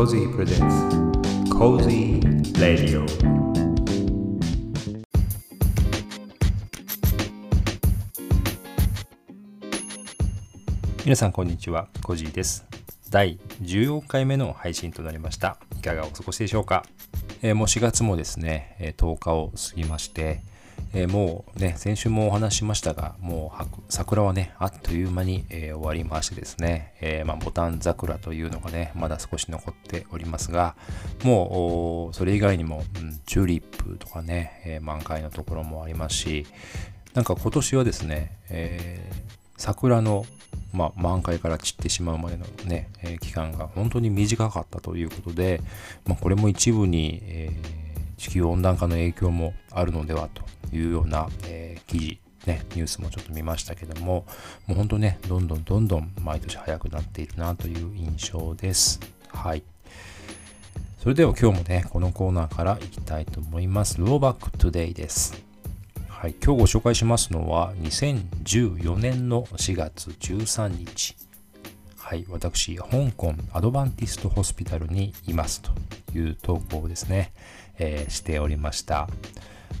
Cozy presents. Cozy Radio. 皆さんこんにちは。コジーです。第14回目の配信となりました。いかがお過ごしでしょうか、えー、もう4月もですね10日を過ぎましてえー、もうね、先週もお話ししましたが、もう桜はね、あっという間に、えー、終わりましてですね、えー、まあ、ボタン桜というのがね、まだ少し残っておりますが、もう、それ以外にも、うん、チューリップとかね、え満開のところもありますし、なんか今年はですね、え桜の、まあ、満開から散ってしまうまでのね、え期間が本当に短かったということで、まあ、これも一部に、え地球温暖化の影響もあるのではというような、えー、記事、ね、ニュースもちょっと見ましたけども、もう本当ね、どんどんどんどん毎年早くなっているなという印象です。はい。それでは今日もね、このコーナーからいきたいと思います。 Throwback Today です。はい、今日ご紹介しますのは2014年の4月13日。はい、私、香港 Adventist Hospital にいますという投稿ですね、えー、しておりました。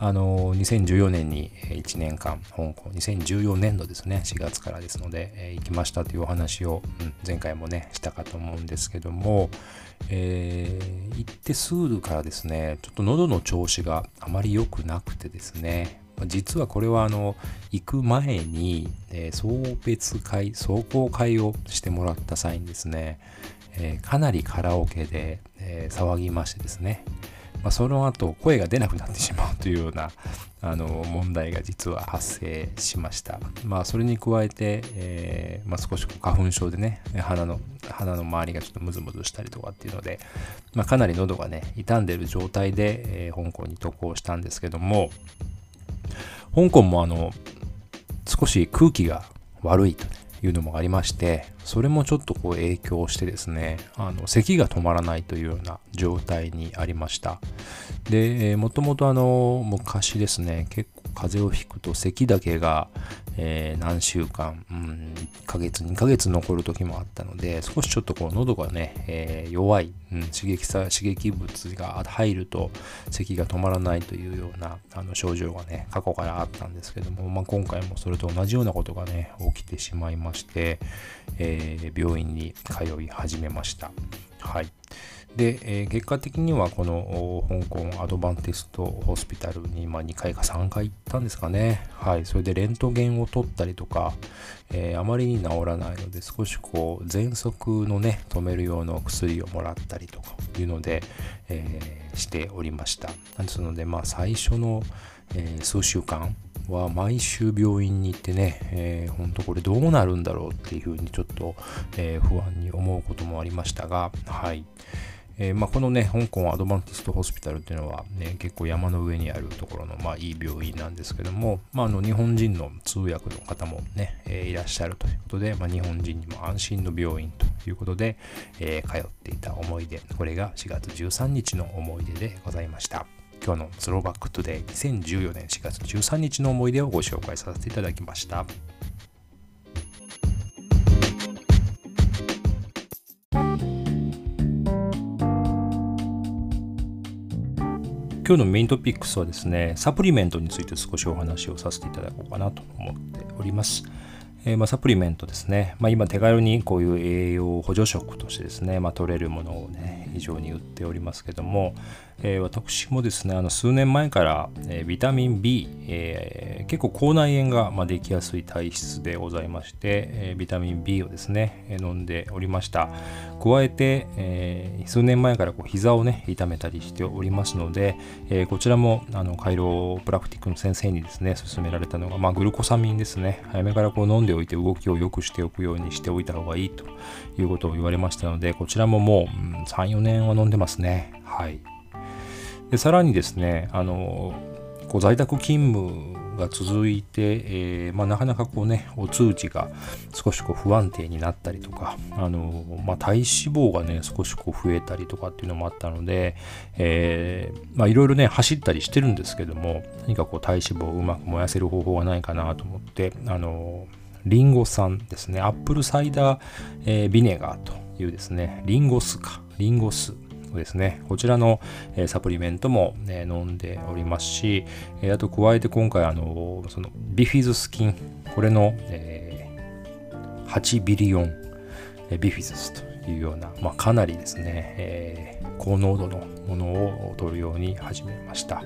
あの2014年に1年間香港2014年度ですね4月からですので、えー、行きましたというお話を、うん、前回もねしたかと思うんですけども、えー、行ってすぐからですねちょっと喉の調子があまり良くなくてですね実はこれはあの行く前に、えー、送別会壮行会をしてもらった際にですね、えー、かなりカラオケで、えー、騒ぎましてですねまあ、その後声が出なくなってしまうというようなあの問題が実は発生しました。まあ、それに加えて、えー、まあ、少し花粉症でね鼻の鼻の周りがちょっとムズムズしたりとかっていうので、まあ、かなり喉がね傷んでる状態で、えー、香港に渡航したんですけども香港もあの少し空気が悪いと、ね、いうのもありまして、それもちょっとこう影響してですね、あの咳が止まらないというような状態にありました。で、もともとあの、昔ですね、結風邪をひくと咳だけが、えー、何週間、うん、1ヶ月、2ヶ月残る時もあったので、少しちょっとこう喉がね、えー、弱い、うん、刺激さ、刺激物が入ると咳が止まらないというようなあの症状がね、過去からあったんですけども、まあ、今回もそれと同じようなことがね、起きてしまいまして、えー、病院に通い始めました。はい。で、えー、結果的にはこの香港アドバンテストホスピタルに、まあ、2回か3回行ったんですかね。はい。それでレントゲンを取ったりとか、えー、あまりに治らないので少しこう喘息のね、止める用の薬をもらったりとかいうので、えー、しておりました。ですので、まあ最初の、え数週間、は毎週病院に行ってね、えー、本当これどうなるんだろうっていうふうにちょっと、えー、不安に思うこともありましたが、はい。えー、まあ、このね、香港アドバンティストホスピタルっていうのは、ね、結構山の上にあるところの、まあ、いい病院なんですけども、まあ、あの日本人の通訳の方もね、えー、いらっしゃるということで、まあ、日本人にも安心の病院ということで、えー、通っていた思い出、これが4月13日の思い出でございました。今日の Throwback Today 2014年4月13日の思い出をご紹介させていただきました。今日のメイントピックスはですね、サプリメントについて少しお話をさせていただこうかなと思っております。えー、まあ、サプリメントですね、まあ、今手軽にこういう栄養補助食としてですね、まあ、取れるものをね、非常に売っておりますけども、えー、私もですね、あの数年前から、えー、ビタミン B、えー、結構口内炎が、まあ、できやすい体質でございまして、えビタミン B をですね、飲んでおりました。加えて、え数年前からこう膝をね、痛めたりしておりますので、えこちらもあのカイロプラクティックの先生にですね、勧められたのが、まあ、グルコサミンですね。早めからこう飲んでおいて動きを良くしておくようにしておいた方がいいということを言われましたので、こちらももう、うん、3、4年は飲んでますね。はい。でさらにですねあのこう在宅勤務が続いて、えー、まあ、なかなかこうねお通知が少しこう不安定になったりとかあの、まあ、体脂肪がね少しこう増えたりとかっていうのもあったので、いろいろね走ったりしてるんですけども何かこう体脂肪をうまく燃やせる方法がないかなと思ってあのリンゴ酸ですね、 apple cider、えー、 vinegar というですね、リンゴ酢か、リンゴ酢ですね、こちらの、え、サプリメントも、ね、飲んでおりますし、え、あと加えて今回あのそのビフィズス菌これの、え、8 billion、えビフィズスというような、まあ、かなりですね、え高濃度のものを取るように始めました。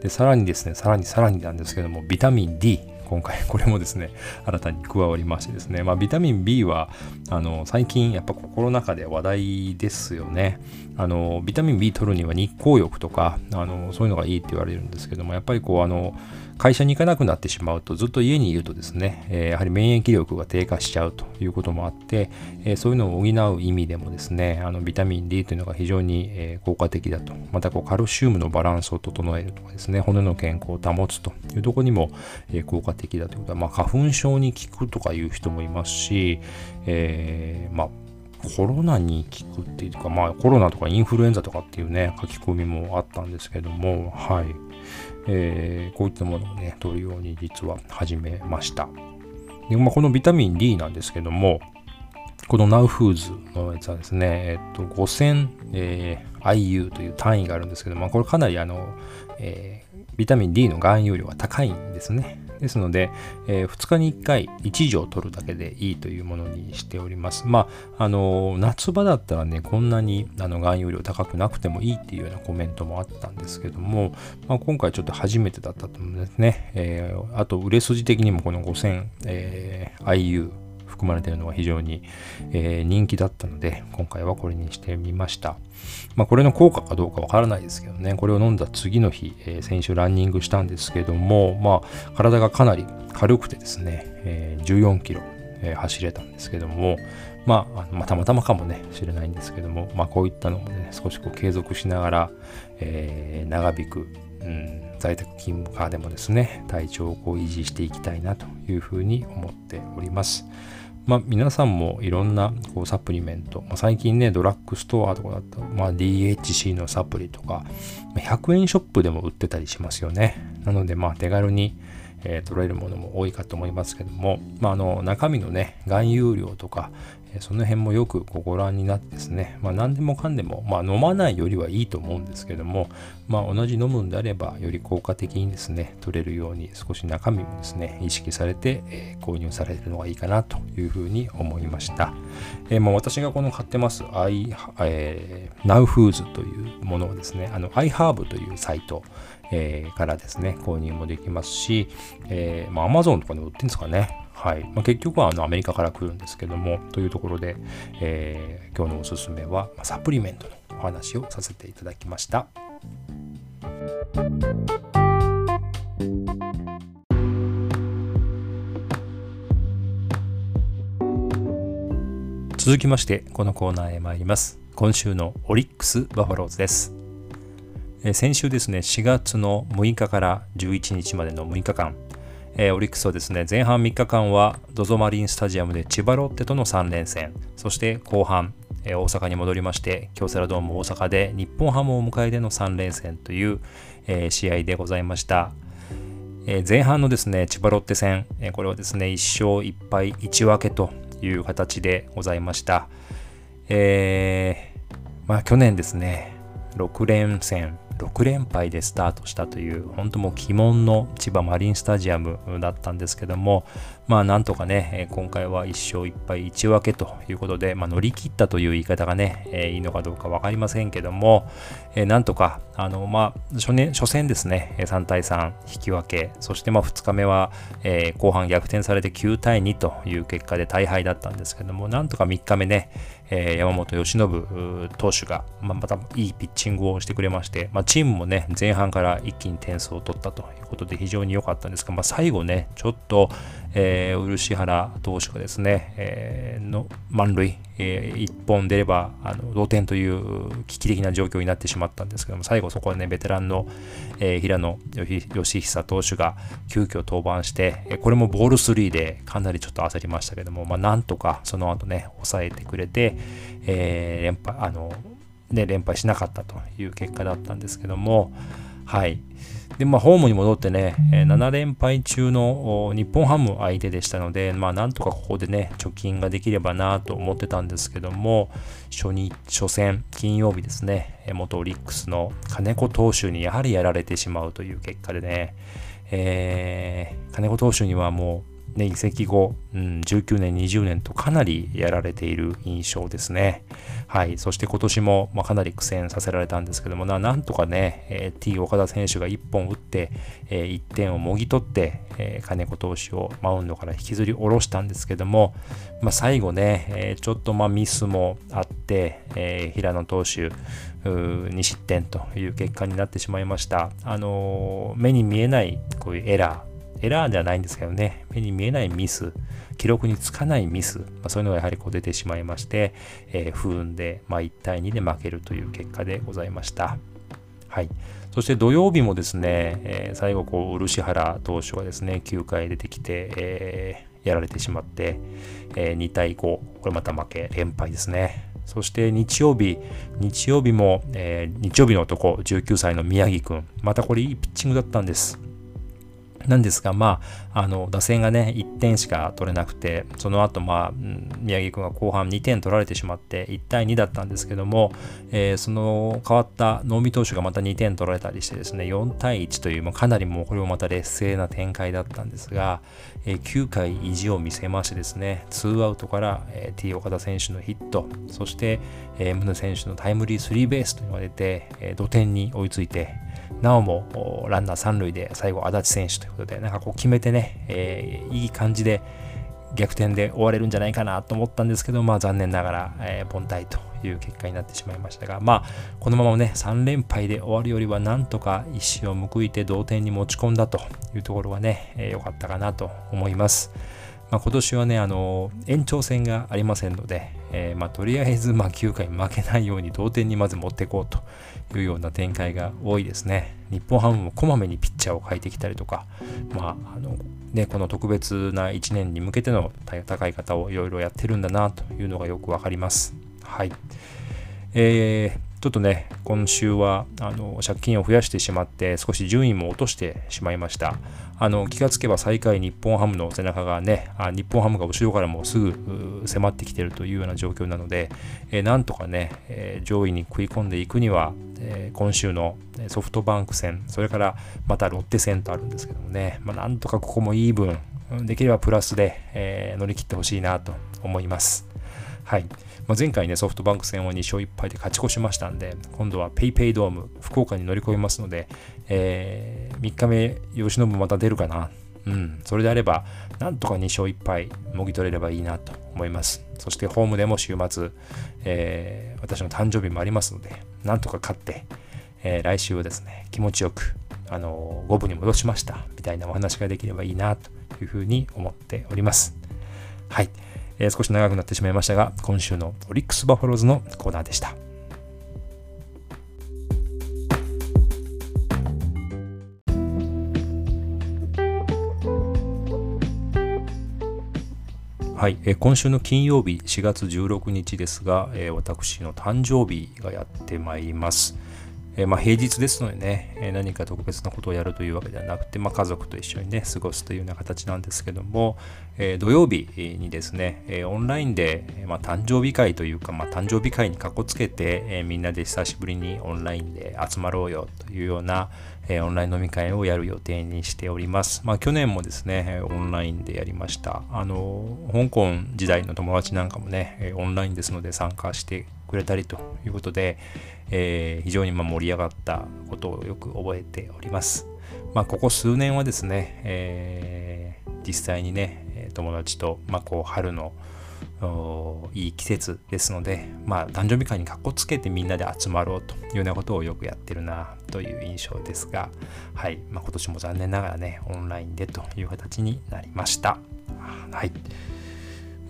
でさらにですねさらにさらになんですけどもビタミン D 今回これもですね 新たに加わりましてですね、まあ、ビタミン B はあの最近やっぱ心の中で話題ですよね。あのビタミン B 取るには日光浴とかあのそういうのがいいって言われるんですけどもやっぱりこうあの会社に行かなくなってしまうとずっと家にいるとですね、えー、やはり免疫力が低下しちゃうということもあって、えー、そういうのを補う意味でもですねあのビタミン D というのが非常に、えー、効果的だと。またこうカルシウムのバランスを整えるとかですね骨の健康を保つというところにも、え効果的だということは、まあ、花粉症に効くとかいう人もいますし、えまあコロナに効くっていうか、まあコロナとかインフルエンザとかっていうね、書き込みもあったんですけども、はい。えー、こういったものをね、取るように実は始めました。で、まあ、このビタミン D なんですけども、この Now Foods のやつはですね、えっと、5000、えー、IU という単位があるんですけど、まあ、これかなりあの、えー、ビタミン D の含有量が高いんですね。ですので、えー、2日に1回1錠取るだけでいいというものにしております。まあ、あの夏場だったらね、こんなにあの含有量高くなくてもいいっていうようなコメントもあったんですけども、まあ、今回ちょっと初めてだったと思うんですね。えー、あと、売れ筋的にもこの5000、えー、IU 含まれているのが非常に、えー、人気だったので、今回はこれにしてみました。まあ、これの効果かどうかわからないですけどね、これを飲んだ次の日、えー、先週ランニングしたんですけども、まあ、体がかなり軽くてですね、えー、14キロ、え、走れたんですけども、まあ、まあ、たまたまかもね、知れないんですけども、まあ、こういったのもね、少しこう継続しながら、え、長引く、うん、在宅勤務下でもですね、体調をこう維持していきたいなというふうに思っております。まあ、皆さんもいろんなこうサプリメント、まあ、最近ね、ドラッグストアとかだったら、まあ、DHC のサプリとか、100円ショップでも売ってたりしますよね。なので、まあ、手軽に、えー、取れるものも多いかと思いますけども、まあ、あの中身のね、含有量とか、その辺もよくご覧になってですね、まあ、何でもかんでも、まあ、飲まないよりはいいと思うんですけども、まあ、同じ飲むんであればより効果的にですね取れるように少し中身もですね意識されて、えー、購入されるのがいいかなというふうに思いました、えー、まあ、私がこの買ってます I、えー、NowFoods というものをですねあの iHerb というサイト、えー、からですね購入もできますし、えーまあ、Amazon とかで売ってるんですかね。はい。まあ、結局はあのアメリカから来るんですけども、というところで、えー、今日のおすすめはサプリメントのお話をさせていただきました。続きましてこのコーナーへ参ります今週のオリックス・バファローズです先週ですね4月の6日から11日までの6日間えー、オリックスはですね、前半3日間は ZOZO マリンスタジアムで千葉ロッテとの3連戦、そして後半、えー、大阪に戻りまして、京セラドーム大阪で日本ハムを迎えての3連戦という、えー、試合でございました。え前半のですね、千葉ロッテ戦、えこれはですね、1勝1敗1分けという形でございました。えまあ去年ですね、6連戦、6連敗でスタートしたという本当もう鬼門の千葉マリンスタジアムだったんですけどもまあなんとかね今回は1勝1敗1分けということで、まあ、乗り切ったという言い方がね、え、いいのかどうか分かりませんけども、えー、なんとかあのまあ初,、ね、初戦ですね3対3引き分けそしてまあ2日目は、え、後半逆転されて9対2という結果で大敗だったんですけどもなんとか3日目ねえー、山本由伸投手が、まあ、またいいピッチングをしてくれまして、まあ、チームもね、前半から一気に点数を取ったということで非常に良かったんですが、まあ、最後ね、ちょっと、えー、漆原投手がですね、えー、の満塁、えー、1本出ればあの同点という危機的な状況になってしまったんですけども、最後そこはね、ベテランの、えー、平野義久投手が急遽登板して、これもボール3でかなりちょっと焦りましたけども、まあ、なんとかその後ね、抑えてくれて、えー、連敗、あの、ね、連敗しなかったという結果だったんですけども、はい。で、まあ、ホームに戻ってね、7連敗中の日本ハム相手でしたので、まあ、なんとかここでね、貯金ができればなと思ってたんですけども、初日、初戦、金曜日ですね、元オリックスの金子投手にやはりやられてしまうという結果でね、えー、金子投手にはもう、ね、移籍後、うん、19年、20年とかなりやられている印象ですね。はい。そして今年も、まあ、かなり苦戦させられたんですけどもな、なんとかね、えー、T 岡田選手が1本打って、えー、1点をもぎ取って、えー、金子投手をマウンドから引きずり下ろしたんですけども、まあ、最後ね、えー、ちょっとまあミスもあって、えー、平野投手、2失点という結果になってしまいました。あのー、目に見えないこういうエラー、エラーではないんですけどね、目に見えないミス、記録につかないミス、まあ、そういうのがやはりこう出てしまいまして、えー、不運で、まあ、1対2で負けるという結果でございました。はい。そして土曜日もですね、えー、最後こう、漆原投手がですね、9回出てきて、えー、やられてしまって、えー、2対5、これまた負け、連敗ですね。そして日曜日、日曜日も、えー、日曜日の男、19歳の宮城くん、またこれいいピッチングだったんです。なんですが、まあ、あの打線がね、1点しか取れなくて、その後、まあ、宮城君が後半2点取られてしまって、1対2だったんですけども、えー、その変わった能見投手がまた2点取られたりしてですね、4対1という、まあ、かなりもうこれもまた劣勢な展開だったんですが、えー、9回意地を見せましてですね、ツーアウトから、えー、T 岡田選手のヒット、そして、えー、宗選手のタイムリースリーベースと言われて、えー、土点に追いついて、なおもランナー三塁で最後、足立選手ということで、なんかこう決めてね、えー、いい感じで逆転で終われるんじゃないかなと思ったんですけど、まあ残念ながら、えー、凡退という結果になってしまいましたが、まあこのままね、3連敗で終わるよりはなんとか一矢を報いて同点に持ち込んだというところがね、良、えー、かったかなと思います。まあ、今年はね、あの延長戦がありませんので、えー、まあ、とりあえずまあ9回負けないように同点にまず持っていこうというような展開が多いですね。日本ハムもこまめにピッチャーを変えてきたりとか、まああのね、この特別な1年に向けての戦い方をいろいろやってるんだなというのがよくわかります。はい。えー、ちょっとね、今週はあの借金を増やしてしまって、少し順位も落としてしまいました。あの気がつけば最下位日本ハムの背中がね、あ日本ハムが後ろからもうすぐ迫ってきているというような状況なので、えー、なんとかね、えー、上位に食い込んでいくには、えー、今週のソフトバンク戦、それからまたロッテ戦とあるんですけどもね、まあ、なんとかここもいい分、できればプラスで、え乗り切ってほしいなと思います。はい。まあ、前回ね、ソフトバンク戦は2勝1敗で勝ち越しましたんで、今度は PayPay ドーム、福岡に乗り込みますので、えー、3日目、吉信また出るかな。うん、それであれば、なんとか2勝1敗、もぎ取れればいいなと思います。そして、ホームでも週末、えー、私の誕生日もありますので、なんとか勝って、えー、来週はですね、気持ちよく、あのー、5分に戻しました、みたいなお話ができればいいな、というふうに思っております。はい。えー、少し長くなってしまいましたが、今週のオリックス・バファローズのコーナーでした。はい、えー、今週の金曜日4月16日ですが、えー、私の誕生日がやってまいります。えー、まあ、平日ですのでね、え何か特別なことをやるというわけではなくて、まあ、家族と一緒にね、過ごすというような形なんですけども、え土曜日にですね、えオンラインで、まあ、誕生日会というか、まあ、誕生日会にかこつけて、えみんなで久しぶりにオンラインで集まろうよというような、えオンライン飲み会をやる予定にしております。まあ、去年もですね、オンラインでやりました。あの、香港時代の友達なんかもね、オンラインですので参加してくれたりということで、えー、非常にま盛り上がったことをよく覚えております。まあ、ここ数年はですね、えー、実際にね、友達と、まあ、こう春のいい季節ですので、まあ、誕生日会にかっこつけてみんなで集まろうというようなことをよくやってるなという印象ですが、はいまあ、今年も残念ながらね、オンラインでという形になりました。はい。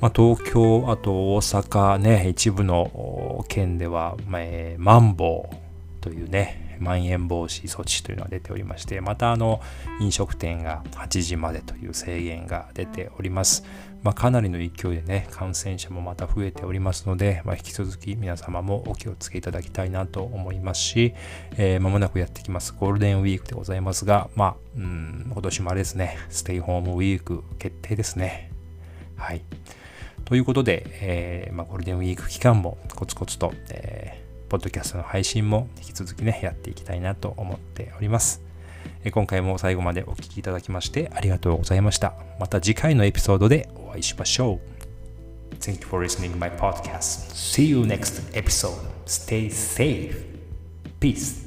まあ、東京、あと大阪ね、一部の県では、まあ、マンボウというね、まん延防止措置というのが出ておりまして、またあの飲食店が8時までという制限が出ております。まあ、かなりの勢いでね、感染者もまた増えておりますので、まあ、引き続き皆様もお気をつけいただきたいなと思いますし、えー、間もなくやってきますゴールデンウィークでございますが、まあ、うん、今年もあれですね、ステイホームウィーク決定ですね。はい。ということで、えー、まあ、ゴールデンウィーク期間もコツコツと、えー、ポッドキャストの配信も引き続きね、やっていきたいなと思っております。今回も最後までお聴きいただきましてありがとうございました。また次回のエピソードでお会いしましょう。Thank you for listening my podcast. See you next episode. Stay safe. Peace.